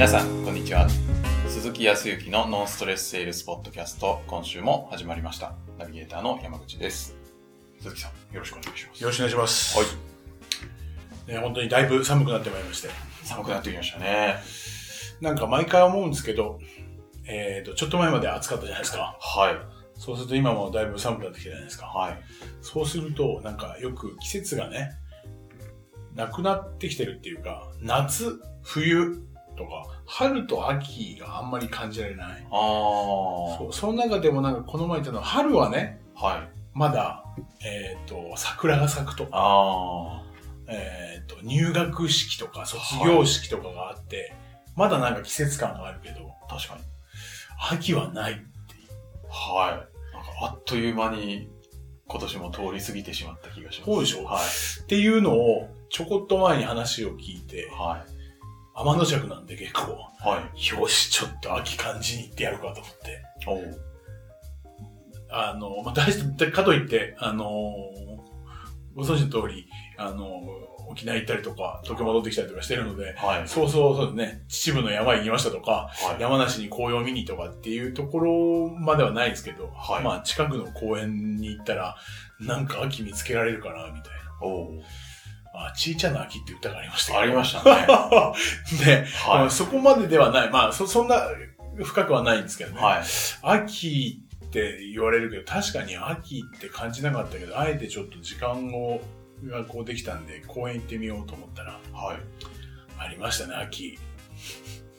皆さん、こんにちは。鈴木康之のノンストレスセールスポッドキャスト、今週も始まりました。ナビゲーターの山口です。鈴木さん、よろしくお願いします。よろしくお願いします。はい。ね、本当にだいぶ寒くなってまいりまして。寒くなってきましたね。なんか毎回思うんですけど、えっ、と、ちょっと前まで暑かったじゃないですか。はい。そうすると今もだいぶ寒くなってきたじゃないですか。はい。そうすると、なんかよく季節がね、なくなってきてるっていうか、夏、冬とか、春と秋があんまり感じられない。あー。そうその中でもなんかこの前言ったのは、春はね、はい。まだ、えっ、と、桜が咲くとか、あえっ、と、入学式とか卒業式とかがあって、まだなんか季節感があるけど、ー。確かに。秋はない。はい。なんかあっという間に今年も通り過ぎてしまった気がします。そうでしょ？はい。っていうのを、ちょこっと前に話を聞いて、は天の弱なんで結構、い。はい。よし、ちょっと秋感じに行ってやるかと思って。あの、まあ、大して、かといって、あのご存知の通り、あの沖縄行ったりとか、東京戻ってきたりとかしてるので、はい。そうそう、そうですね、秩父の山行きましたとか、はい。山梨に紅葉見にとかっていうところまではないですけど、はいまあ近くの公園に行ったら、なんか秋見つけられるかな、みたいな。あ、ちいちゃな秋って歌がありましたありましたね。はあそこまでではない。まあそ、そんな深くはないんですけどい。ね。はい。秋って言われるけど、確かに秋って感じなかったけど、あえてちょっと時間を、がこうできたんで、公園行ってみようと思ったら、はい。ありましたね、秋。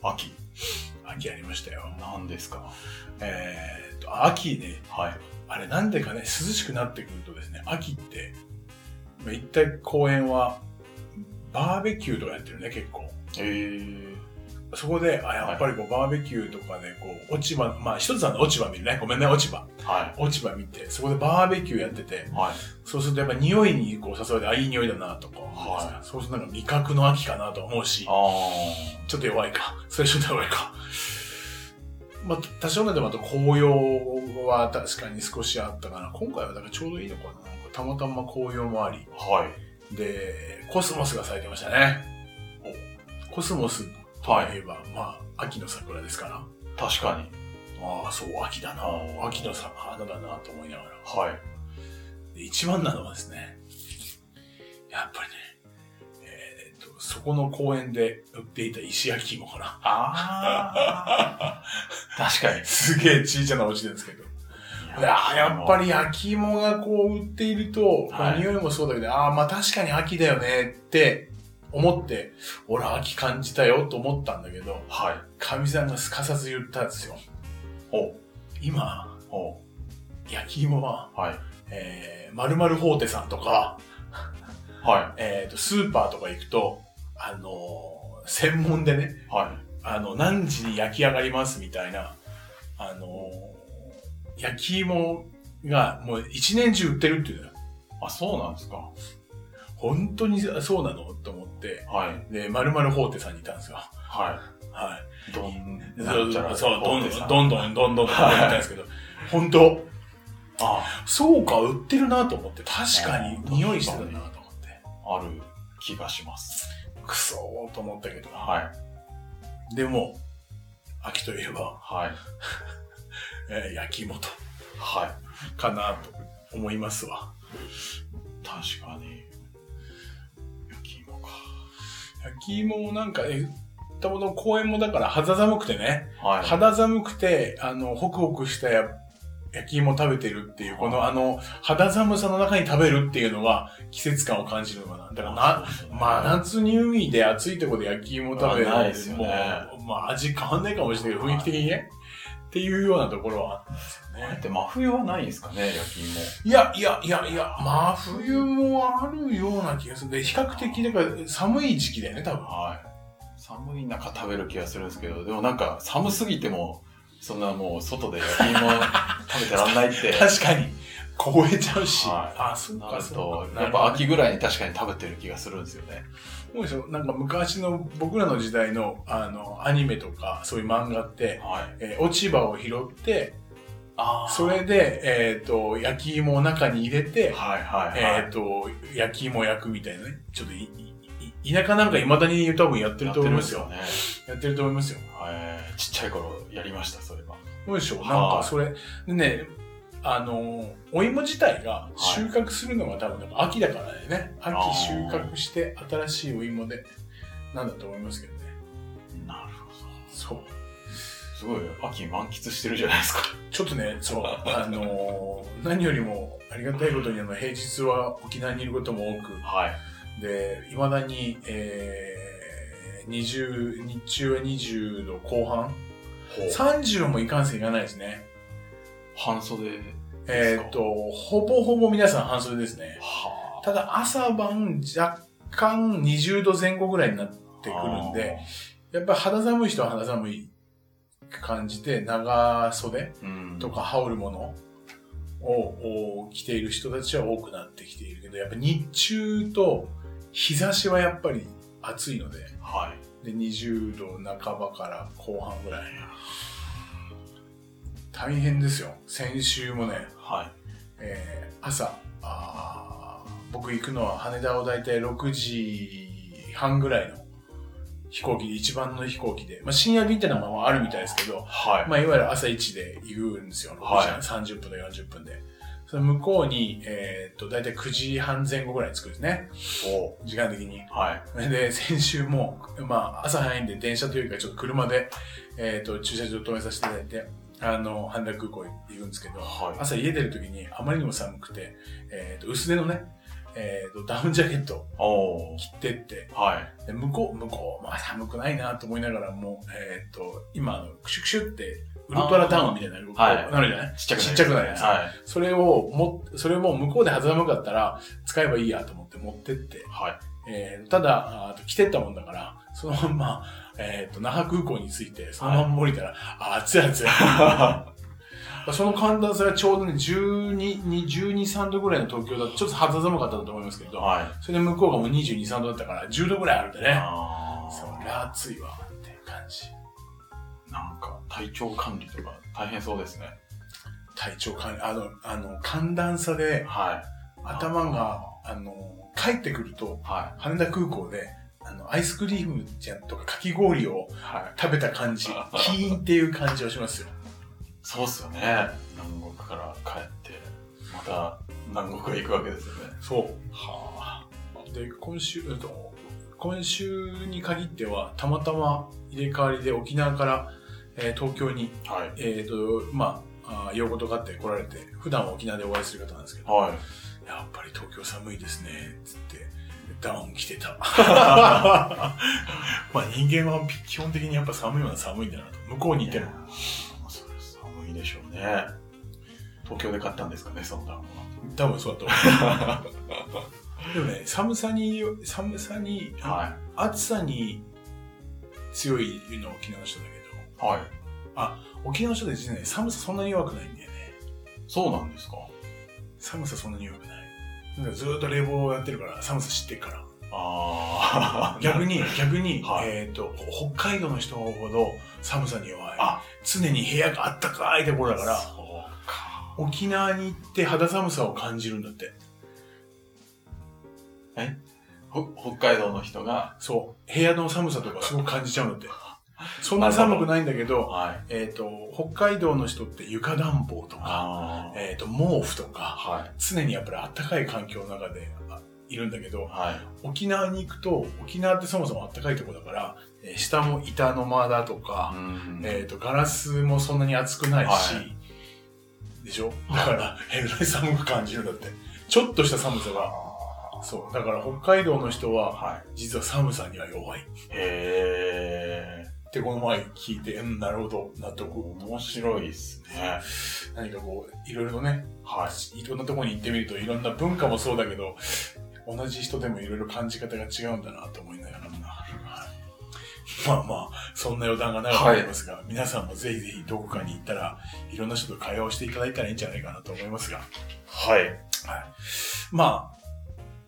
秋。秋ありましたよ。何ですか？えーっと、秋ね、はい。あれなんでかね、涼しくなってくるとですね、秋って、まあ、一体公園は、バーベキューとかやってるね、結構。えー。そこで、あ、やっぱりこう、バーベキューとかで、こう、落ち葉、まあ一つはね、落ち葉見るね。ごめんね、落ち葉。は落ち葉見て、そこでバーベキューやってて、い。はい。そうするとやっぱ匂いにこう誘われて、あ、いい匂いだなとか、はそうするとなんか味覚の秋かなと思うし、あちょっと弱いか。それちょっと弱いか。まあ、多少なでもあと紅葉は確かに少しあったかな。今回はだからちょうどいいのかな。たまたま紅葉もあり。ー。はい。で、コスモスが咲いてましたね。コスモスといえば、まあ、秋の桜ですから。確かに。ああ、そう、秋だな。秋のさ花だなと思いながら。はい。で一番なのはですね、やっぱりね、えーっと、そこの公園で売っていた石焼き芋かな。あー。確かに。すげえ小さなお家ですけど。いやーやっぱり焼き芋がこう売っていると、はい匂いもそうだけど、ああ、まあ確かに秋だよねって思って、俺は秋感じたよと思ったんだけど、はい。かみさんがすかさず言ったんですよ。お今、お焼き芋は、はい。えー、〇〇法テさんとか、は えーと、スーパーとか行くと、あのー専門でね、い。はい。あの、何時に焼き上がりますみたいな、あのー焼き芋がもう一年中売ってるっていう。あ、そうなんですか。本当にそうなのと思って、はい。で、〇〇法テさんにいたんですよ。ははい。い。どん、でなんちゃらそう、どんどん、どんどん、どんどん、どんどんですけど、本当あ、そうか、売ってるなと思って、確かに匂いしてたなと思って、ある気がします。くそーと思ったけど、はい。でも、秋といえば、はい。えー焼き芋と、はい。かなと思いますわ。確かに。焼き芋か。焼き芋もなんか、え、たもの公園もだから肌寒くてね、はい。肌寒くて、あの、ホクホクしたや焼き芋食べてるっていう、このあの、肌寒さの中に食べるっていうのが季節感を感じるのかな。だからな、まあ夏に海で暑いところで焼き芋食べるまあないですよねもう、まあ味変わんないかもしれないけど、雰囲気的にね。っていうようなところはあったんですよね。真冬はないんですかね、焼き芋。いや、いや、いや、いや、真冬もあるような気がする。で、比較的、だから寒い時期だよね、多分。はい。寒い中食べる気がするんですけど、でもなんか寒すぎても、そんなもう外で焼き芋食べてらんないって。確かに、凍えちゃうし。はいあ、そうなか、そう、か。やっぱ秋ぐらいに確かに食べてる気がするんですよね。そうでしょなんか昔の僕らの時代のあのアニメとかそういう漫画って、はい。えー落ち葉を拾ってあそれで、えっ、と、焼き芋を中に入れて、はいはいはい。えっ、と、焼き芋を焼くみたいなね。ちょっといいい田舎なんか未だに多分やってると思いますよ。やってるんですやってると思いますよ。ちっちゃい頃やりました、それは。そうでしょはいなんかそれ、でね、あの、お芋自体が収穫するのが多分秋だからね。秋収穫して新しいお芋で、なんだと思いますけどね。なるほど。そう。すごい、秋満喫してるじゃないですか。ちょっとね、そう、あのー 何よりもありがたいことにあの平日は沖縄にいることも多く、はい。で、未だに、えー、20、日中は20度後半ほう。?30 もいかんせんいかないですね。半袖。えーっと、ほぼほぼ皆さん半袖ですね。はただ朝晩若干20度前後ぐらいになってくるんで、、やっぱり肌寒い人は肌寒い感じて、長袖うん。とか羽織るものをお着ている人たちは多くなってきているけど、やっぱ日中と日差しはやっぱり暑いので、はい。で、20度半ばから後半ぐらい。大変ですよ。先週もね、はい。えー朝あー、僕行くのは羽田をだいたい6時半ぐらいの飛行機で、一番の飛行機で、まあ、深夜便ってのはまああるみたいですけど、はい。まあ、いわゆる朝1で行くんですよ。はい6時半30分と40分で。その向こうに、えーっと、だいたい9時半前後ぐらいに着くんですね。お時間的に。はい。で、で、先週も、まあ、朝早いんで電車というか、ちょっと車で、えーっと、駐車場止めさせていただいて、あの、羽田空港行くんですけど、はい。朝家出るときにあまりにも寒くて、えーっと、薄手のね、えーっと、ダウンジャケットおー。着てって、はい。で向こう、向こう、まあ寒くないなと思いながらも、えーっと、今、あの、クシュクシュって、ウルトラダウンみたいなのがはいなるじゃない？ちっちゃくちっちゃくなるやつはい。それをも、それも向こうで肌寒かったら使えばいいやと思って持ってって、はい。えーただ、あと着てったもんだから、そのまんま、えーっと、那覇空港に着いて、そのまんま降りたら、あ、暑い暑い。その寒暖差がちょうどね、12、に12、3度ぐらいの東京だと、ちょっと肌寒かったと思いますけど、はい。それで向こうがもう22、3度だったから、10度ぐらいあるんでね。そりゃ暑いわ、っていう感じ。なんか、体調管理とか大変そうですね。体調管理、あの、あの、寒暖差ではい。頭が、あの、帰ってくると、は羽田空港で、あの、アイスクリームじゃんとかかき氷をい。はい。食べた感じ、キーンっていう感じをしますよ。そうっすよね。南国から帰って、また南国へ行くわけですよね。そう。はで、今週、えっと今週に限っては、たまたま入れ替わりで沖縄から、えー東京に、あ。はい。えっ、と、まあ、あー用事があって来られて、普段は沖縄でお会いする方なんですけど、はい。やっぱり東京寒いですね、つって、ダウン着てた。まあ人間は基本的にやっぱ寒いは寒いんだなと。向こうにいても。寒いでしょうね。東京で買ったんですかね、そのダウンは。多分そうだと思う。でもね、寒さに、寒さに、は暑さに強いのは沖縄の人だけい。はい。ど、沖縄の人って実はね、寒さそんなに弱くないんだよね。そうなんですか寒さそんなに弱くない。ずーっと冷房をやってるから、寒さ知ってるから。ああ。逆に、逆に、はいえっ、と、北海道の人ほど寒さに弱い。あ常に部屋があったかいところだから、そうか。沖縄に行って肌寒さを感じるんだって。ほ北海道の人が、そう。部屋の寒さとかすごく感じちゃうんだって。そんな寒くないんだけど、はい。えっ、と、北海道の人って床暖房とか、あえっ、と、毛布とあ。か、はい。常にやっぱり暖かい環境の中であいるんだけど、はい。沖縄に行くと、沖縄ってそもそも暖かいところだから、えー下も板の間だとか、うんえっ、と、ガラスもそんなに熱くないし、はでしょ？だから、えらい寒く感じるんだって。ちょっとした寒さが。そう。だから北海道の人は、はい。実は寒さには弱い。っへてこの前聞いて、うん、なるほど、納ー。得。面白いですね。何かこう、いろいろとね、はい。いろんなところに行ってみると、いろんな文化もそうだけど、同じ人でもいろいろ感じ方が違うんだなと思いながら。まあまあ、そんな余談が長くなりますが、皆さんもぜひぜひどこかに行ったら、いろんな人と会話をしていただいたらいいんじゃないかなと思いますが。はい。はい。まあ、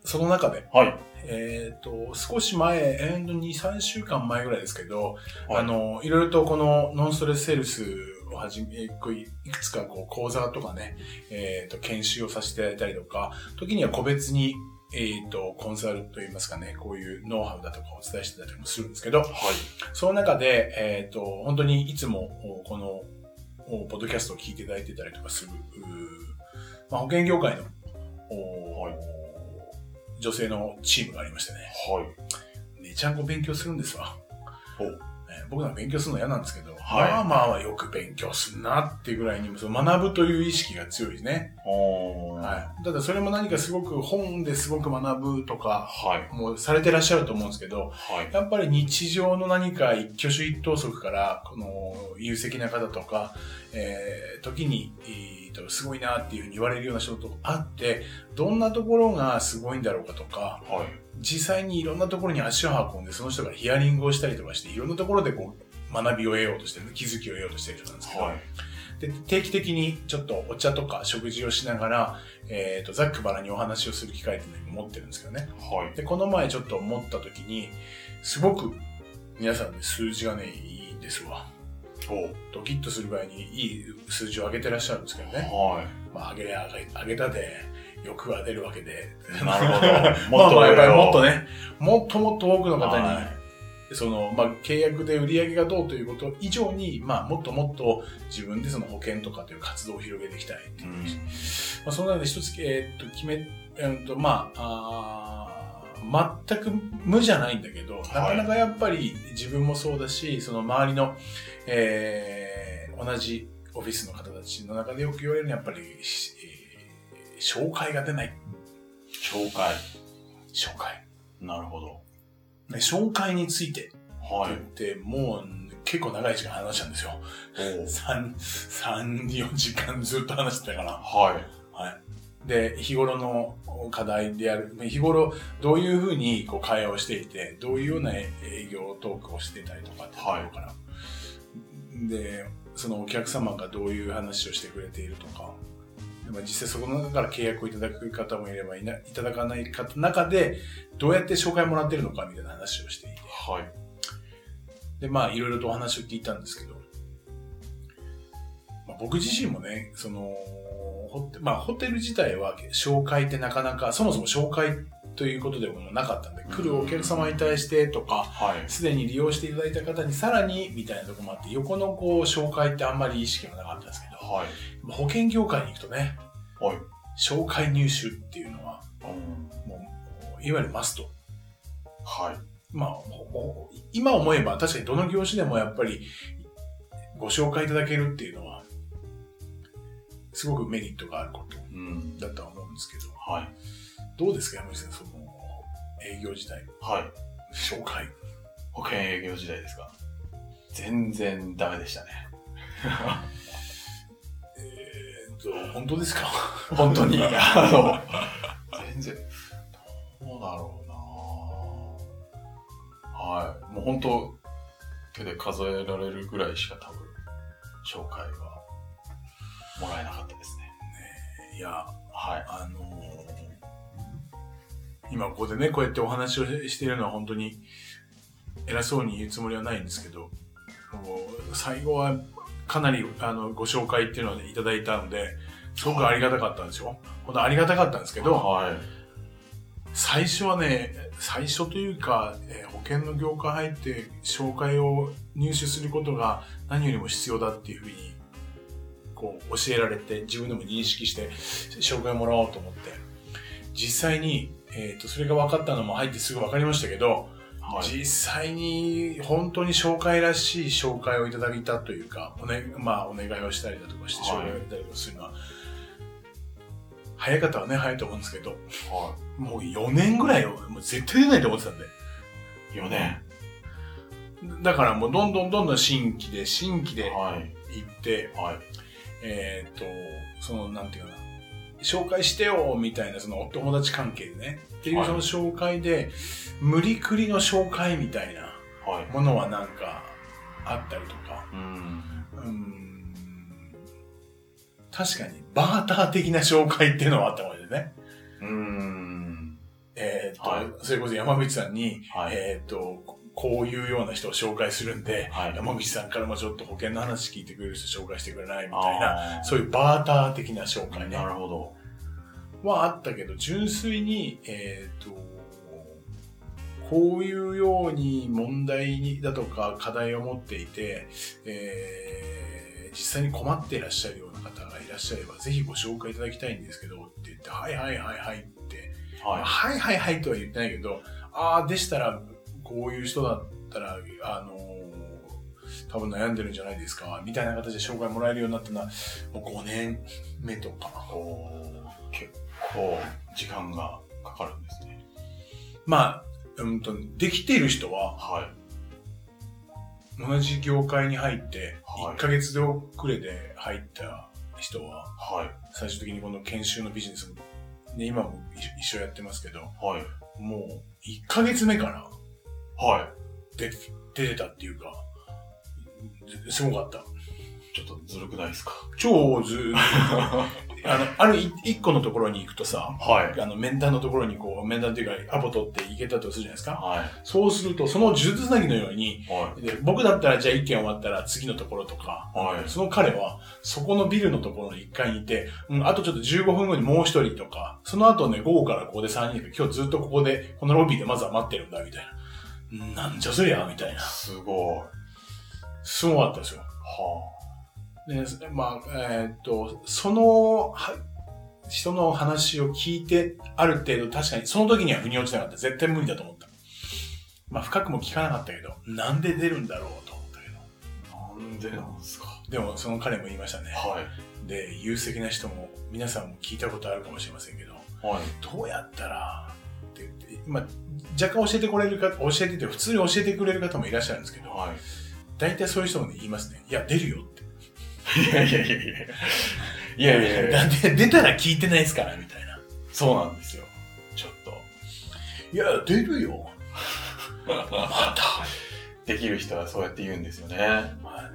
その中で、はい。えっ、と、少し前、えーと、2、3週間前ぐらいですけど、はいあの、いろいろとこのノンストレスセールスをはじめ、いいくつかこう講座とかね、えっ、と、研修をさせていただいたりとか、時には個別に、えっ、と、コンサルといいますかね、こういうノウハウだとかをお伝えしてたりもするんですけど、はい。その中で、えっ、と、本当にいつも、おこの、おポッドキャストを聞いていただいてたりとかする、まあ、保険業界の、おはい女性のチームがありましてね、はい。めちゃんこ勉強するんですわ。おえー僕なんか勉強するの嫌なんですけど、はいまあまあはよく勉強するなっていうぐらいに、その学ぶという意識が強いですね。はい。ただそれも何かすごく本ですごく学ぶとか、はい。もうされてらっしゃると思うんですけど、はい。やっぱり日常の何か一挙手一投足から、この有責な方とか、えー時に、えーと、すごいなっていうふうに言われるような人と会って、どんなところがすごいんだろうかとか、はい。実際にいろんなところに足を運んで、その人がヒアリングをしたりとかして、いろんなところでこう、学びを得ようとしてる、気づきを得ようとしている人なんですけど、はい。で定期的にちょっとお茶とか食事をしながら、えっ、と、ざっくばらにお話をする機会っていうのを持ってるんですけどね。はい。で、この前ちょっと思った時に、すごく皆さんね、数字がね、いいんですわ。おドキッとするぐらいにいい数字を上げてらっしゃるんですけどね。はまあ、上げ上げ、上げたで、欲が出るわけで。い。なるほど。まあまあ、やっぱりもっとね。ね、もっともっと多くの方に、はその、まあ、契約で売り上げがどうということ以上に、まあ、もっともっと自分でその保険とかという活動を広げていきたいっていうう。ん。まあ、その中で一つ、えーっと、決め、えーっと、まあ、あー全く無じゃないんだけど、なかなかやっぱり自分もそうだし、その周りの、えー同じオフィスの方たちの中でよく言われるのはやっぱり、しえー紹介が出ない。紹介。紹介。なるほど。ね紹介についてってはい。言って、もう結構長い時間話したんですよ。おー3、3、4時間ずっと話してたから。はい。はい。で、日頃の課題である、日頃どういうふうにこう会話をしていて、どういうような営業トークをしてたりとかっていうところから、で、そのお客様がどういう話をしてくれているとか、でまあ実際そこの中から契約をいただく方もいればいないただかない方中で、どうやって紹介もらってるのかみたいな話をしていて、はい。で、まあ、いろいろとお話を聞いたんですけど、まあ、僕自身もね、その、ホテまあ、ホテル自体は紹介ってなかなか、そもそも紹介ということでもなかったんで、来るお客様に対してとか、はい。すでに利用していただいた方にさらにみたいなところもあって、横のこう、紹介ってあんまり意識がなかったんですけど、はい。まあ保険業界に行くとね、はい。紹介入手っていうのは、うん。もう、いわゆるマスト。はい。まあ、今思えば確かにどの業種でもやっぱりご紹介いただけるっていうのは、すごくメリットがあることうん。だとは思うんですけど、はい。どうですか、山口さん、その営業時代、はい。紹介。保険営業時代ですか？全然ダメでしたね。えーっと、本当ですか？本当に。あの、全然、どうだろうなはい。もう本当、手で数えられるぐらいしか多分、紹介は、もらえなかったですね。いや、はい。あのー今ここでね、こうやってお話をしているのは本当に偉そうに言うつもりはないんですけど、もう最後はかなりあのご紹介っていうのをいただいたので、すごくありがたかったんですよ。本当ありがたかったんですけど、はい。最初はね、最初というか、えー保険の業界入って紹介を入手することが何よりも必要だっていうふうに、こう教えられて自分でも認識して紹介をもらおうと思って、実際に、えっ、と、それが分かったのも入ってすぐ分かりましたけど、はい。実際に本当に紹介らしい紹介をいただいたというか、お,、ねまあ、お願いをしたりだとかして紹介をいただいたりとかするのは、早い方はね、早いと思うんですけど、はもう4年ぐらいをもう絶対出ないと思ってたんで。い。4年。だからもうどんどんどんどん新規で新規ではい。行って、はい。えっ、と、その、なんていうかな、紹介してよみたいなそのお友達関係でね、っていうはいその紹介で、無理くりの紹介みたいなはい。ものはなんかあったりとか、うん。確かにバーター的な紹介っていうのはあったわけでね。うん。えっ、と、はいそれこそ山口さんに、はい。えっ、と、ここういうような人を紹介するんで、はい。山口さんからもちょっと保険の話聞いてくれる人紹介してくれないみたいな、そういうバーター的な紹介ねな。るほど。はあったけど、純粋に、えっ、と、こういうように問題にだとか課題を持っていて、えー実際に困っていらっしゃるような方がいらっしゃれば、ぜひご紹介いただきたいんですけど、って言って、はいはいはいはいって、はい。はいはいはいとは言ってないけど、ああ、でしたら、こういう人だったら、あのー多分悩んでるんじゃないですか、みたいな形で紹介もらえるようになったのは、もう5年目とか。結構時間がかかるんですね。まあ、うんと、できている人は、はい。同じ業界に入って、はい1ヶ月で遅れで入った人は、はい。最終的にこの研修のビジネスも、ね、今も一緒やってますけど、はい。もう1ヶ月目からはい。出て出てたっていうか、すごかった。ちょっとずるくないですか？超ず あの、ある一一個のところに行くとさ、はい。あの、面談のところにこう、面談っていうか、アポ取って行けたとするじゃないですか。はい。そうすると、その呪術つなぎのように、はい。で僕だったらじゃあ一件終わったら次のところとか、はいその彼はそこのビルのところに一回にいて、うん、あとちょっと15分後にもう一人とか、その後ね、午後からここで3人で、今日ずっとここで、このロビーでまずは待ってるんだ、みたいな。なんじゃそりゃ、みたいな。すごい。はすごかったですよ。あ。で、まあ、えーっと、その、は人の話を聞いて、ある程度確かに、その時には腑に落ちなかった。絶対無理だと思った。まあ、深くも聞かなかったけど、なんで出るんだろうと思ったけど。なんでなんですか？でも、その彼も言いましたね。はい。で、有責な人も、皆さんも聞いたことあるかもしれませんけど、はい。どうやったら、って言って、まあ、若干教えてくれるか、教えてて、普通に教えてくれる方もいらっしゃるんですけど、はい。大体そういう人もね、言いますね。いや、出るよって。いやいやいやいや。いやいやいや。だって出たら聞いてないですから、みたいな。そうなんですよ。ちょっいや、出るよ。と。また。できる人はそうやって言うんですよね。まあ、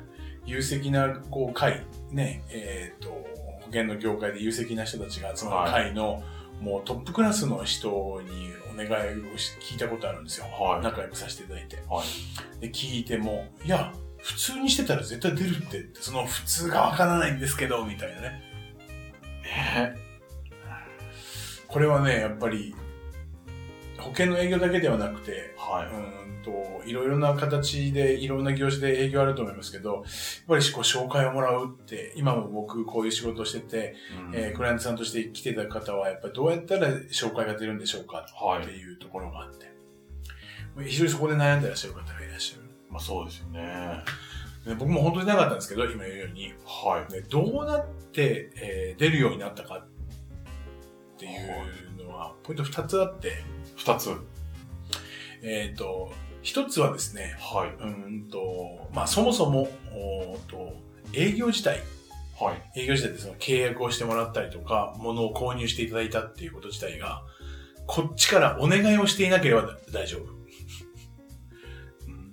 有責な、こう、会、ね、えっ、と、保険の業界で有責な人たちが集まる会の、もうトップクラスの人にお願いをし聞いたことあるんですよ。はい仲良くさせていただいて。はい。で、聞いても、いや、普通にしてたら絶対出るって、その普通がわからないんですけど、みたいなね。ねこれはね、やっぱり、保険の営業だけではなくて、はうーんと、いろいろな形で、いろんな業種で営業あると思いますけど、やっぱりこう紹介をもらうって、今も僕こういう仕事をしてて、い。うんえークライアントさんとして来てた方は、やっぱりどうやったら紹介が出るんでしょうかはいっていうところがあって、非常にそこで悩んでらっしゃる方がいらっしゃる。まあそうですよね。で僕も本当になかったんですけど、今言うように、はい。ね、どうなって、えー出るようになったかっていうのは、ポイント2つあって、二つ。えっ、と、1つはですね、はい。うーんと、まあそもそも、おーと営業自体、はい。営業自体でその契約をしてもらったりとか、物を購入していただいたっていうこと自体が、こっちからお願いをしていなければ大丈夫。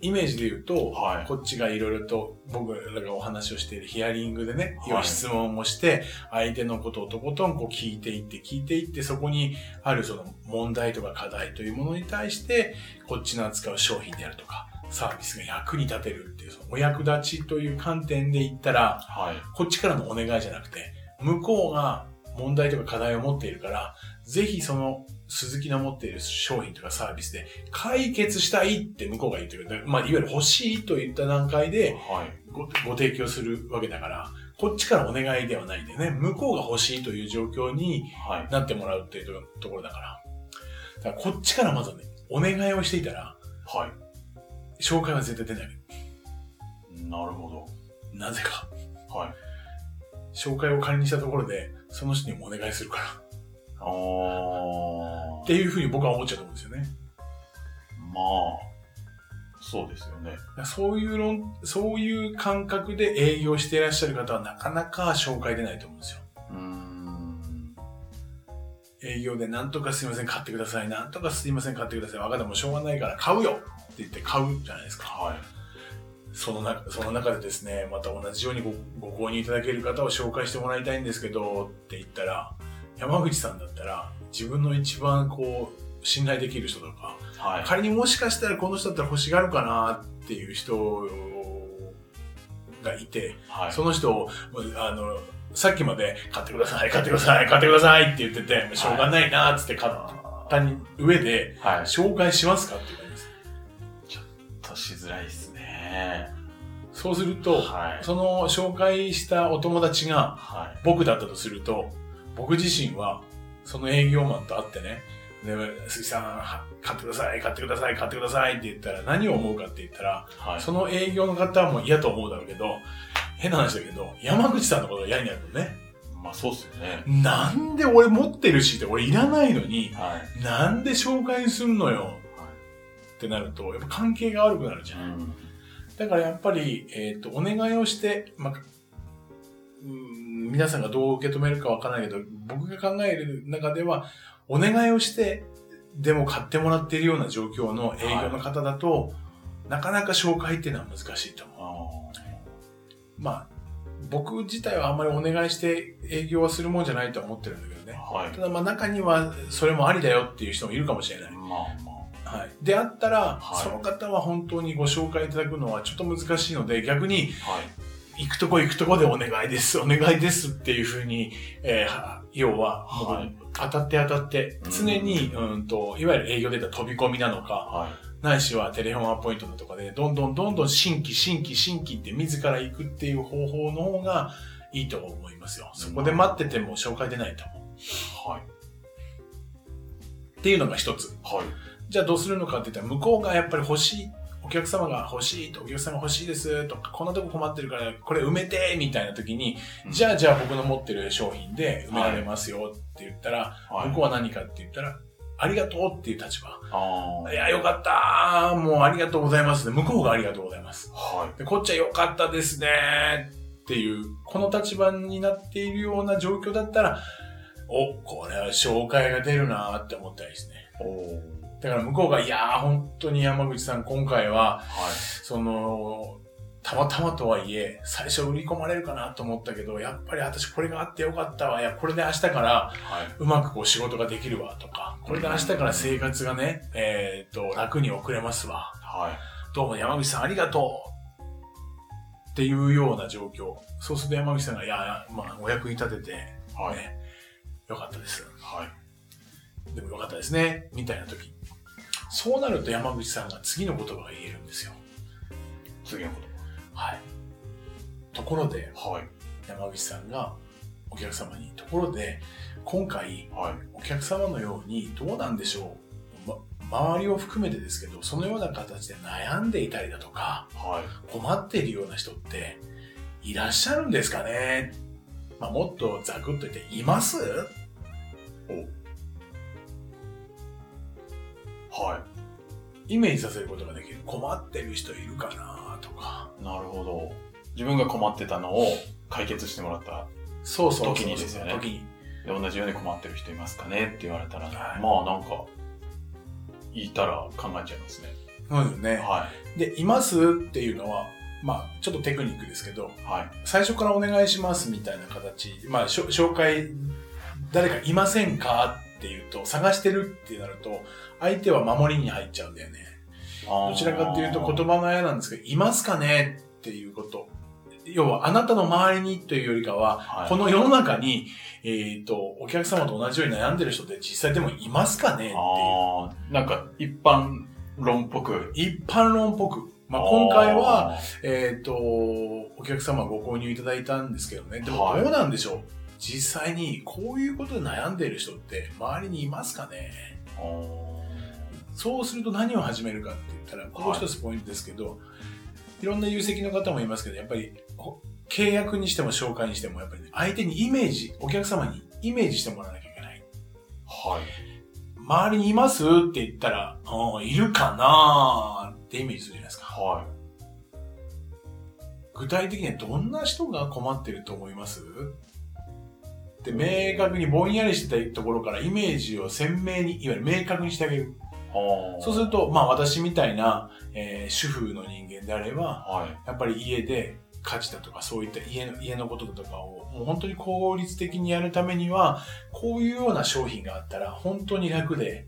イメージで言うと、はいこっちがいろいろと僕らがお話をしているヒアリングでね、はい質問をして、相手のことをとことんこう聞いていって、聞いていって、そこにあるその問題とか課題というものに対して、こっちの扱う商品であるとか、サービスが役に立てるっていう、そのお役立ちという観点で言ったら、はい。こっちからのお願いじゃなくて、向こうが問題とか課題を持っているから、ぜひその鈴木の持っている商品とかサービスで解決したいって向こうが言ってくる。まあ、いわゆる欲しいといった段階ではい。ごご提供するわけだから、こっちからお願いではないんだよね。向こうが欲しいという状況にはい。なってもらうっていうところだから。だからこっちからまずはね、お願いをしていたら、は紹介は絶対出ない。い。なるほど。なぜか。はい。紹介を仮にしたところで、その人にもお願いするから。あー。っていうふうに僕は思っちゃうと思うんですよね。まあ、そうですよね。そういう論、そういう感覚で営業していらっしゃる方はなかなか紹介出ないと思うんですよ。うーん。営業でなんとかすいません買ってください。なんとかすいません買ってください。分かったもうしょうがないから買うよって言って買うじゃないですか。はい。その中、その中でですね、また同じようにごご購入いただける方を紹介してもらいたいんですけどって言ったら、山口さんだったら自分の一番こう、信頼できる人とか、はい。仮にもしかしたらこの人だったら欲しがるかなっていう人がいて、はい。その人を、あの、さっきまで買ってください、買ってください、買ってくださいって言ってて、しょうがないなーっつって買った上で、はい。紹介しますかっていう感じです。としづらいっすね。そうすると、はい。その紹介したお友達がはい。僕だったとすると、僕自身はその営業マンと会ってね、で、鈴木さん、は買ってください、買ってください、買ってくださいって言ったら何を思うかって言ったら、はい。その営業の方はもう嫌と思うだろうけど、変な話だけど、山口さんのことが嫌になるのね。まあそうっすよね。なんで俺持ってるしって俺いらないのに、はい。なんで紹介すんのよってなると、やっぱ関係が悪くなるじゃん。うん。だからやっぱり、えっ、と、お願いをして、まあ、うん皆さんがどう受け止めるかわからないけど、僕が考える中では、お願いをして、でも買ってもらっているような状況の営業の方だと、なかなか紹介っていうのは難しいと思う。あまあ、僕自体はあんまりお願いして営業はするもんじゃないとは思ってるんだけどね。あ。はいた。だまあ中にはそれもありだよっていう人もいるかもしれない。まあまはい。であったら、はいその方は本当にご紹介いただくのはちょっと難しいので、逆にあ。はい。行くとこ行くとこでお願いです、お願いですっていうふうに、えーは要は、はい当たって当たって、うん常に、うんと、いわゆる営業で言ったら飛び込みなのか、はい。ないしはテレフォンアポイントだとかで、どんどんどんどん新規、新規、新規って自ら行くっていう方法の方がいいと思いますよ。そこで待ってても紹介出ないと思う。はい。っていうのが一つ。はい。じゃあどうするのかって言ったら、向こうがやっぱり欲しい、お客様が欲しいと、お客様欲しいですとか、こんなとこ困ってるから、これ埋めてみたいな時に、じゃあじゃあ僕の持ってる商品で埋められますよって言ったら、あ、はい。向こうは何かって言ったら、ありがとうっていう立場。いや、よかったーもうありがとうございますね。向こうがありがとうございます。はでこっちはよかったですねっていう、この立場になっているような状況だったら、お、これは紹介が出るなーって思ったりですね。だから向こうが、いやー本当に山口さん今回は、はい。その、たまたまとはいえ、最初売り込まれるかなと思ったけど、やっぱり私これがあってよかったわ。いや、これで明日からはい。うまくこう仕事ができるわとか、これで明日から生活がね、えっ、と、楽に送れますわ。はい。どうも山口さんありがとうっていうような状況。そうすると山口さんが、いやまあ、お役に立てて、はい。ね、よかったです。はい。でもよかったですね。みたいな時。そうなると山口さんが次の言葉が言えるんですよ。次のこはい。ところで、と。はい。山口さんがお客様に、ところで、今回、はい。お客様のようにどうなんでしょう、ま、周りを含めてですけど、そのような形で悩んでいたりだとか、はい。困っているような人っていらっしゃるんですかねまあ、もっとざくっと言って、います？はイメージさせることができる。困ってる人いるかなとか。い。なるほど。自分が困ってたのを解決してもらった。そうそうそうそう。時にですよね時に。で同じように困ってる人いますかね？って言われたら、はいまあなんか、言ったら考えちゃいますね。そうですね。はで、いますっていうのは、まあ、ちょっとテクニックですけど、い。はい。最初からお願いしますみたいな形、まあ、紹介、誰かいませんか？っていうと、探してるってなると、相手は守りに入っちゃうんだよね。どどちらかっていうと言葉のあやなんですけど、いますかねっていうこと。要は、あなたの周りにというよりかは、はい、この世の中に、えっ、と、お客様と同じように悩んでる人って実際でもいますかねっていう。なんか一般論っぽく。一般論っぽく。まあ、今回は、、えっ、と、お客様ご購入いただいたんですけどね。でもはいどうなんでしょう、実際にこういうことで悩んでいる人って周りにいますかね？そうすると何を始めるかって言ったら、ここ一つポイントですけど、い、ろんな有責の方もいますけど、やっぱりほ契約にしても紹介にしても、やっぱりね、相手にイメージ、お客様にイメージしてもらわなきゃいけない。はい。周りにいますって言ったら、うん、いるかなーってイメージするじゃないですか。は具体的にはどんな人が困ってると思います？で、明確にぼんやりしてたところからイメージを鮮明に、いわゆる明確にしてあげる。そうすると、まあ私みたいな、えー主婦の人間であれば、はい。やっぱり家で家事だとかそういった家の家のことだとかをもう本当に効率的にやるためには、こういうような商品があったら本当に楽で、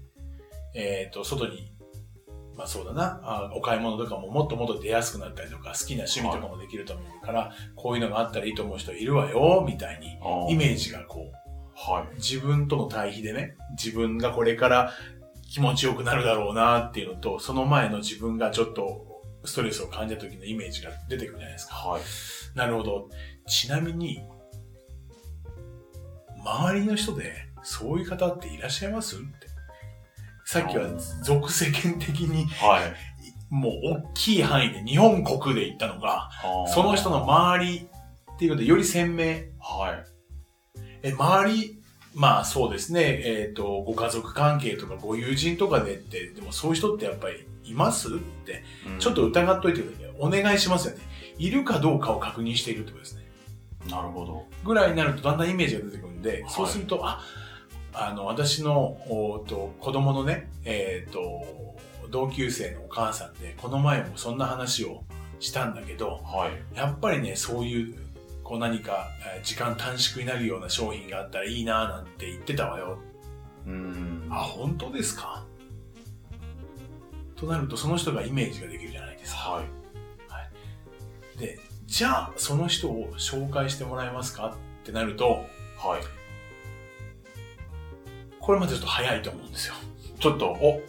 えっ、と、外にまあそうだな、あお買い物とかももっともっと出やすくなったりとか、好きな趣味とかもできると思うから、こういうのがあったらいいと思う人いるわよ、みたいに、イメージがこう、はい。自分との対比でね、自分がこれから気持ちよくなるだろうなっていうのと、その前の自分がちょっとストレスを感じた時のイメージが出てくるじゃないですか。はい。なるほど。ちなみに、周りの人でそういう方っていらっしゃいますって。さっきは俗世間的にはい。もう大きい範囲で日本国で言ったのが、その人の周りっていうことでより鮮明。はい。え、周り、まあそうですね、えっ、と、ご家族関係とかご友人とかでって、でもそういう人ってやっぱりいますって、うんちょっと疑っといてください。お願いしますよね。いるかどうかを確認しているってことですね。なるほど。ぐらいになるとだんだんイメージが出てくるんで、はいそうすると、あ、あの、私の、おーと子供のね、えっ、と、同級生のお母さんで、この前もそんな話をしたんだけど、はい。やっぱりね、そういう、こう何か、えー時間短縮になるような商品があったらいいなぁなんて言ってたわよ。うん。あ、本当ですか？となると、その人がイメージができるじゃないですか。はい。で、じゃあ、その人を紹介してもらえますかってなると、はい。これまでちょっと早いと思うんですよ。ちょっと、お、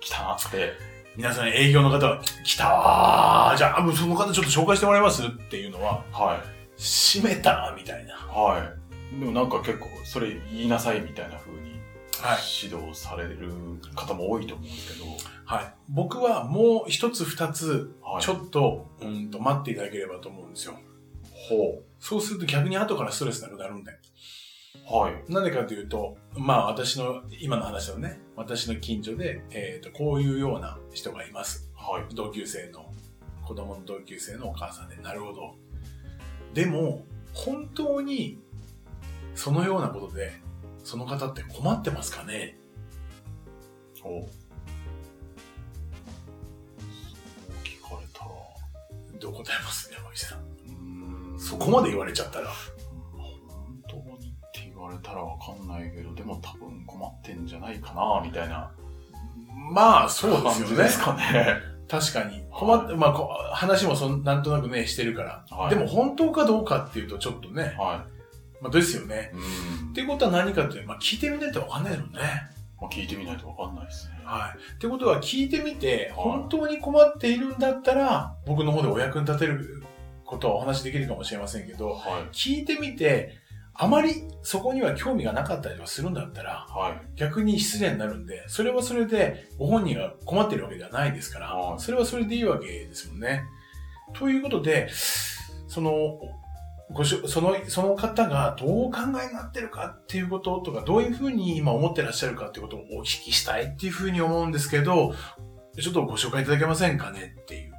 来たなって。皆さん営業の方は、来たわーじゃあ、その方ちょっと紹介してもらえます？っていうのは、はい。閉めたみたいな。はい。でもなんか結構、それ言いなさいみたいな風にはい。指導される方も多いと思うんですけど、はい。僕はもう一つ二つ、はい。ちょっと、うんと待っていただければと思うんですよ。ほそうすると逆に後からストレスなくなるんだよ。う。はい。なんでかというと、まあ私の、今の話だとね、私の近所で、えっ、と、こういうような人がいます。はい。同級生の、子供の同級生のお母さんで、なるほど。でも、本当に、そのようなことで、その方って困ってますかね？ほう。そう聞かれたら、どう答えます山口さん。んそこまで言われちゃったら。本当にって言われたらわかんないけど、でも多分困ってんじゃないかな、みたいなまあ、そうです感よね。じですかね。確かに。困って、まあこ、話もそんなんとなくね、してるから。はいでも本当かどうかっていうとちょっとね、はまあ、ですよね。い。うんっ。ていうことは何かっていうと、まあ、聞いてみないとわかんないですもんね。まあ、聞いてみないとわかんないですね。はい。ってことは聞いてみて、はい本当に困っているんだったら、僕の方でお役に立てることはお話しできるかもしれませんけど、はい。聞いてみて、あまりそこには興味がなかったりとかするんだったら、はい。逆に失礼になるんで、それはそれでご本人が困ってるわけではないですから、はいそれはそれでいいわけですもんね。ということで、その、ごしょその、その方がどうお考えになってるかっていうこととか、どういうふうに今思ってらっしゃるかっていうことをお聞きしたいっていうふうに思うんですけど、ちょっとご紹介いただけませんかねっていう。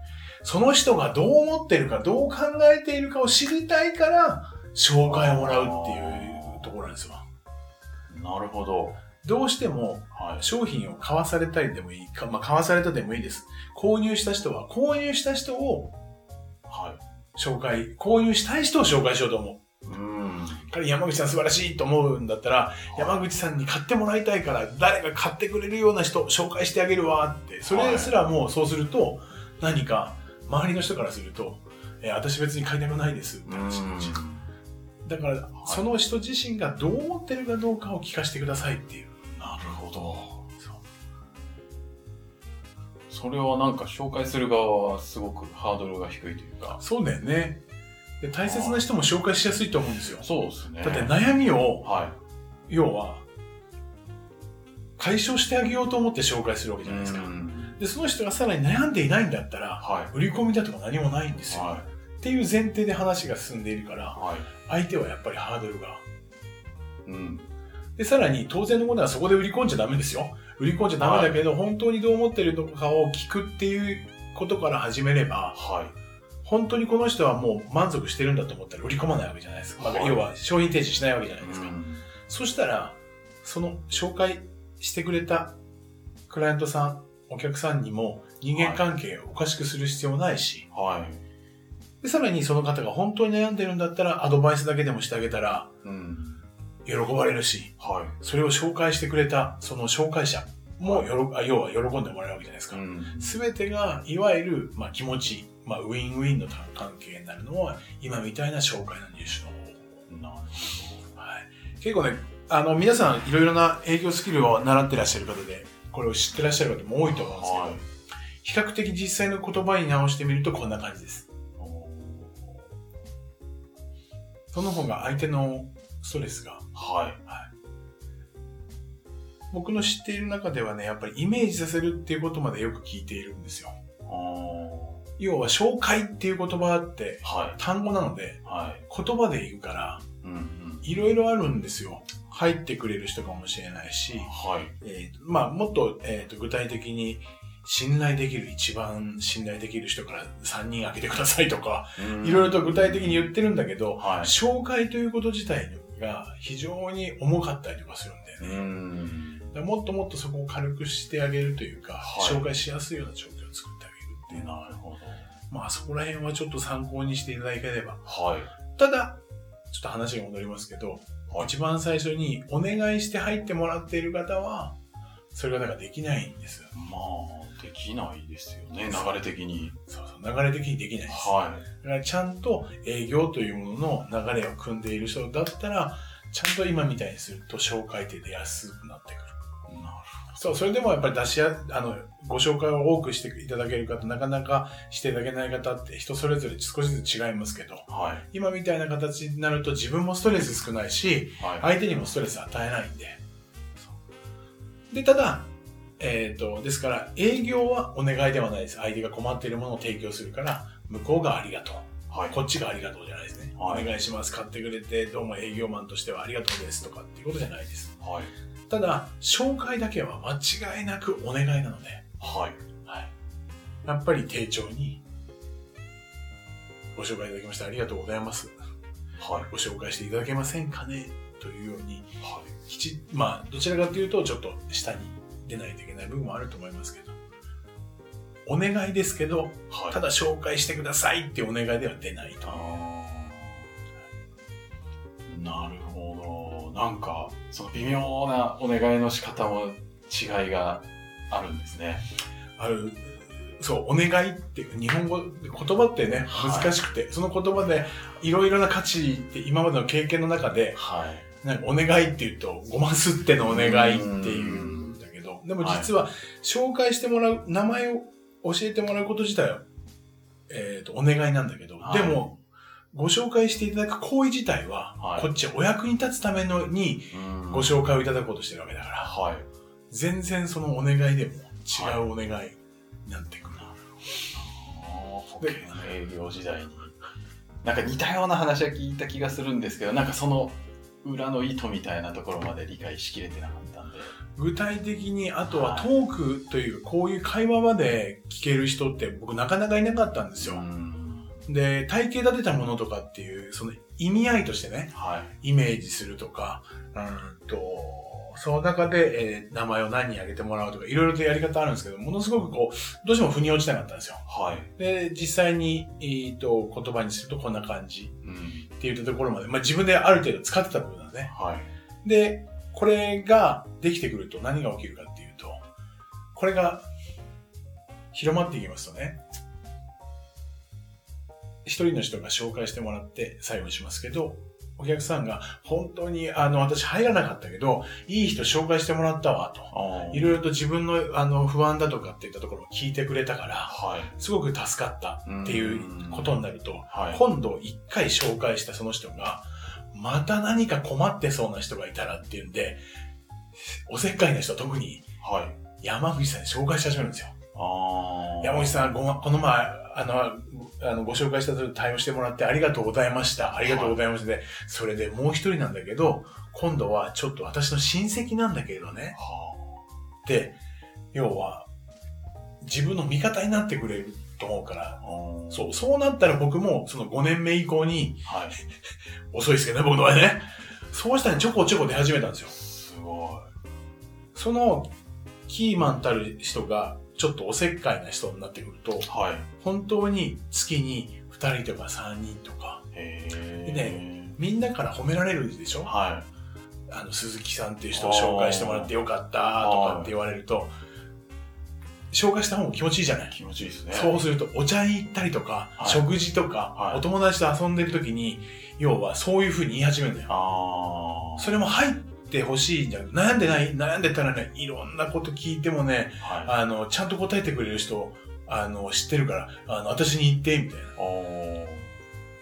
その人がどう思ってるか、どう考えているかを知りたいから、紹介をもらうっていうところなんですよ。なるほど。どうしても、はい。商品を買わされたりでもいいか、まあ、買わされたでもいいです。購入した人は、購入した人をはい。紹介、購入したい人を紹介しようと思う。うーん。山口さん素晴らしいと思うんだったら、山口さんに買ってもらいたいから、誰か買ってくれるような人紹介してあげるわって、それすらもうそうすると、何か周りの人からすると、えー私別に買いたくないですってう話になっちゃう。だから、いその人自身がどう思ってるかどうかを聞かせてくださいっていう。なるほど。それはなんか紹介する側はすごくハードルが低いというか。そうだよね。で大切な人も紹介しやすいと思うんですよ。そうですね。だって悩みを、はい。要は、解消してあげようと思って紹介するわけじゃないですかう。んで、その人がさらに悩んでいないんだったら、は売り込みだとか何もないんですい。よ。はっていう前提で話が進んでいるから、い。はい。相手はやっぱりハードルが。うん。で、さらに当然のことはそこで売り込んじゃダメですよ。売り込んじゃダメだけど、本当にどう思ってるのかを聞くっていうことから始めれば、はい。本当にこの人はもう満足してるんだと思ったら売り込まないわけじゃないですか。まあはい要は商品提示しないわけじゃないですか。うんそしたら、その紹介してくれたクライアントさん、お客さんにも人間関係をおかしくする必要ないし、はい。でさらにその方が本当に悩んでるんだったらアドバイスだけでもしてあげたらうん。喜ばれるし、はそれを紹介してくれたその紹介者、もよろ、あ要は喜んでもらえるわけじゃないですか。うん。すべてが、いわゆる、まあ、気持ち、まあ、ウィンウィンの関係になるのは、今みたいな紹介の入手の方法。はい。結構ね、あの、皆さん、いろいろな営業スキルを習ってらっしゃる方で、これを知ってらっしゃる方も多いと思うんですけど、はい比較的実際の言葉に直してみるとこんな感じです。その方が相手のストレスが、ど。はい。僕の知っている中ではね、やっぱりイメージさせるっていうことまでよく聞いているんですよ。要は、紹介っていう言葉っては単語なので、い。はい。言葉で言うから、うんうん。いろいろあるんですよ。入ってくれる人かもしれないし、はい。えーとまあ、もっと,、えーと具体的に、信頼できる、一番信頼できる人から3人開けてくださいとか、いろいろと具体的に言ってるんだけど、はい。紹介ということ自体が非常に重かったりとかするんだようね。ん。だもっともっとそこを軽くしてあげるというか、はい紹介しやすいような状況を作ってあげるっていうのは、なるほど。まあそこら辺はちょっと参考にしていただければ。はい。ただ、ちょっと話が戻りますけど、はい一番最初にお願いして入ってもらっている方は、それがだからできないんです。まあ、できないですよね、流れ的に。そうそう、流れ的にできないです。はだからちゃんと営業というものの流れを組んでいる人だったら、ちゃんと今みたいにすると紹介って出やすくなってくる。い。なるそう、それでもやっぱり出しや、あの、ご紹介を多くしていただける方、なかなかしていただけない方って人それぞれ少しずつ違いますけど。はい。今みたいな形になると自分もストレス少ないし、はい。相手にもストレス与えないんで。で、ただ、えっ、と、ですから、営業はお願いではないです。相手が困っているものを提供するから、向こうがありがとう。はい。こっちがありがとうじゃないですね。はいお願いします。買ってくれて、どうも営業マンとしてはありがとうですとかっていうことじゃないです。はい。ただ、紹介だけは間違いなくお願いなので、はい。はい。やっぱり丁重に、ご紹介いただきましてありがとうございます。はい。ご紹介していただけませんかね？というように、はきちまあ、どちらかというと、ちょっと下に出ないといけない部分もあると思いますけど、お願いですけど、い。はい。ただ紹介してくださいっていうお願いでは出ないと。なるほど。なんか、その微妙なお願いの仕方も違いがあるんですね。ある、そう、お願いっていう、日本語、言葉ってね、はい難しくて、その言葉でいろいろな価値って今までの経験の中で、はい。なんかお願いって言うと、ごますってのお願いっていうでも実は紹介してもらう、名前を教えてもらうこと自体は、えっ、と、お願いなんだけど、はい。でも、ご紹介していただく行為自体は、はい。こっちはお役に立つためのにうん。ご紹介をいただこうとしてるわけだから、はい。全然そのお願いでも違うお願いになってくる。僕営業時代に。なんか似たような話は聞いた気がするんですけどなんかその裏の意図みたいなところまで理解しきれてなかったんで具体的に、あとははいトークというか、こういう会話まで聞ける人って僕なかなかいなかったんですよ。んで、体系立てたものとかっていう、その意味合いとしてね、はいイメージするとか、うんと、その中で、えー名前を何に挙げてもらうとか、いろいろとやり方あるんですけど、ものすごくこう、どうしても腑に落ちなかったんですよ。はいで、実際に、えーと、言葉にするとこんな感じうんっていうところまで、まあ自分である程度使ってた部分なんね。はいで、これができてくると何が起きるかっていうと、これが広まっていきますとね、一人の人が紹介してもらって最後にしますけど、お客さんが本当にあの私入らなかったけど、いい人紹介してもらったわと。いろいろと自分のあの不安だとかっていったところを聞いてくれたから、はい。すごく助かったっていうことになると、はい。今度一回紹介したその人が、また何か困ってそうな人がいたらっていうんで、おせっかいな人は特にはい山口さんに紹介し始めるんですよ。山口さん、ごま、この前、あの、あの、ご紹介した時対応してもらってありがとうございました。ありがとうございましたで、それでもう一人なんだけど、今度はちょっと私の親戚なんだけれどね。はで、要は、自分の味方になってくれると思うから、そう、そうなったら僕もその5年目以降に、はい。遅いですけどね、僕の場合ね。そうしたらちょこちょこ出始めたんですよ。すごその、キーマンたる人が、ちょっとおせっかいな人になってくると、いはい。本当に月に2人とか3人とか、でみんなから褒められるでしょ？はあの、鈴木さんっていう人を紹介してもらってよかったとかって言われると、紹介した方も気持ちいいじゃない気持ちいいですね。そうすると、お茶に行ったりとか、はい食事とか、はいお友達と遊んでる時に、要はそういう風に言い始めるんだよ。それも入ってほしいんじゃん。悩んでない悩んでたらね、いろんなこと聞いてもね、はい。あの、ちゃんと答えてくれる人、あの、知ってるから、あの、私に言って、みたいお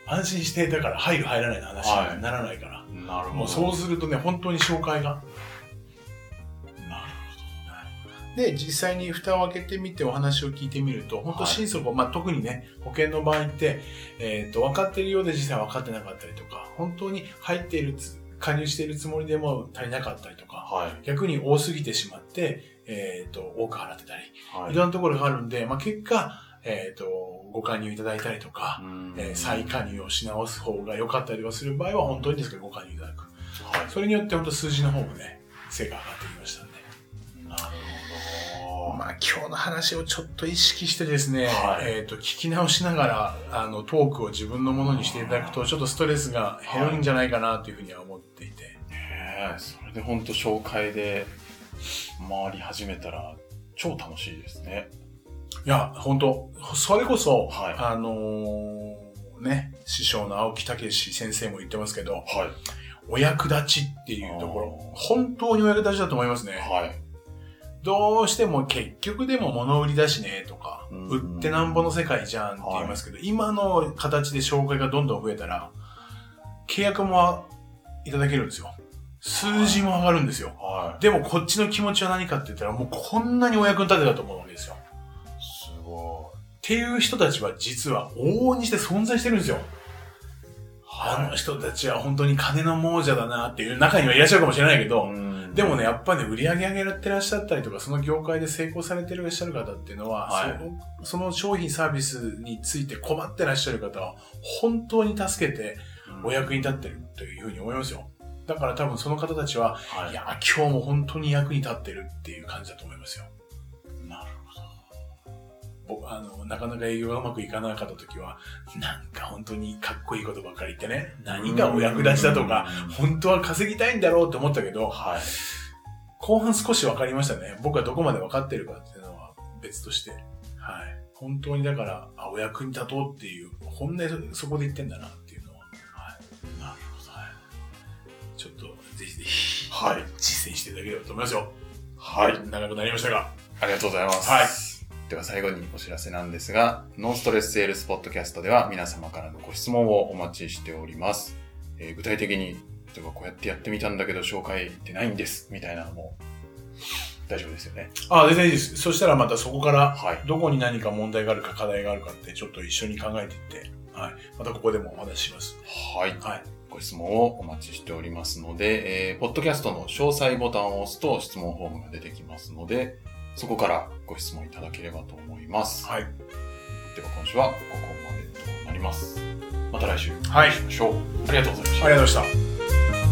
な。安心して、だから入る入らないの話はいにならないから。ーなるほど。もうそうするとね、本当に紹介が。で、実際に蓋を開けてみてお話を聞いてみると、本当はい心底、まあ特にね、保険の場合って、えっ、と、分かっているようで実際分かってなかったりとか、本当に入っているつ、加入しているつもりでも足りなかったりとか、はい。逆に多すぎてしまって、えっ、と、多く払ってたり、はい。いろんなところがあるんで、まあ結果、えっ、と、ご加入いただいたりとか、うんえー再加入をし直す方が良かったりとかする場合は、本当にですけどご加入いただく。はい。それによって本当数字の方もね、成果上がってきましたんで。なるほど。まあ今日の話をちょっと意識してですね、はいえっ、と、聞き直しながら、あの、トークを自分のものにしていただくと、ちょっとストレスが減るんじゃないかなというふうには思っていて。ねえ、それで本当紹介で回り始めたら超楽しいですね。いや、本当それこそ、はいあのーね、師匠の青木武先生も言ってますけど、はい。お役立ちっていうところ本当にお役立ちだと思いますね。はい。どうしても結局でも物売りだしねとか、うん売ってなんぼの世界じゃんって言いますけど、今の形で紹介がどんどん増えたら、契約もいただけるんですよ。数字も上がるんですよ。はでもこっちの気持ちは何かって言ったら、もうこんなにお役に立てたと思うわけですよ。い。すごっていう人たちは実は往々にして存在してるんですよ。はいあの人たちは本当に金の亡者だなっていう中にはいらっしゃるかもしれないけい。ど、うんでもね、やっぱりね、売り上げ上げてらっしゃったりとか、その業界で成功されてらっしゃる方っていうのは、はいそのその商品サービスについて困ってらっしゃる方は、本当に助けてお役に立ってるというふうに思いますよ。だから多分その方たちは、はいいや、今日も本当に役に立ってるっていう感じだと思いますよ。あの、なかなか営業がうまくいかなかった時は、なんか本当にかっこいいことばっかり言ってね、何がお役立ちだとか、本当は稼ぎたいんだろうって思ったけど、はい。後半少し分かりましたね。僕はどこまで分かってるかっていうのは別として。はい。本当にだから、あ、お役に立とうっていう、本音でそこで言ってんだなっていうのは。はい。なるほど。はい。ちょっと、ぜひぜひ、はい。実践していただければと思いますよ。はい。長くなりましたが。ありがとうございます。はいでは最後にお知らせなんですが、ノンストレスセールスポッドキャストでは皆様からのご質問をお待ちしております。えー具体的に、例えばこうやってやってみたんだけど紹介ってないんです、みたいなのも大丈夫ですよね。あ、全然いいです。そしたらまたそこから、はい。どこに何か問題があるか課題があるかってちょっと一緒に考えていって、はい。またここでもお話しします。はい。はい。ご質問をお待ちしておりますので、えー、ポッドキャストの詳細ボタンを押すと質問フォームが出てきますので、そこからご質問いただければと思います。はい。では今週はここまでとなります。また来週お会いしましょう。ありがとうございましたありがとうございました。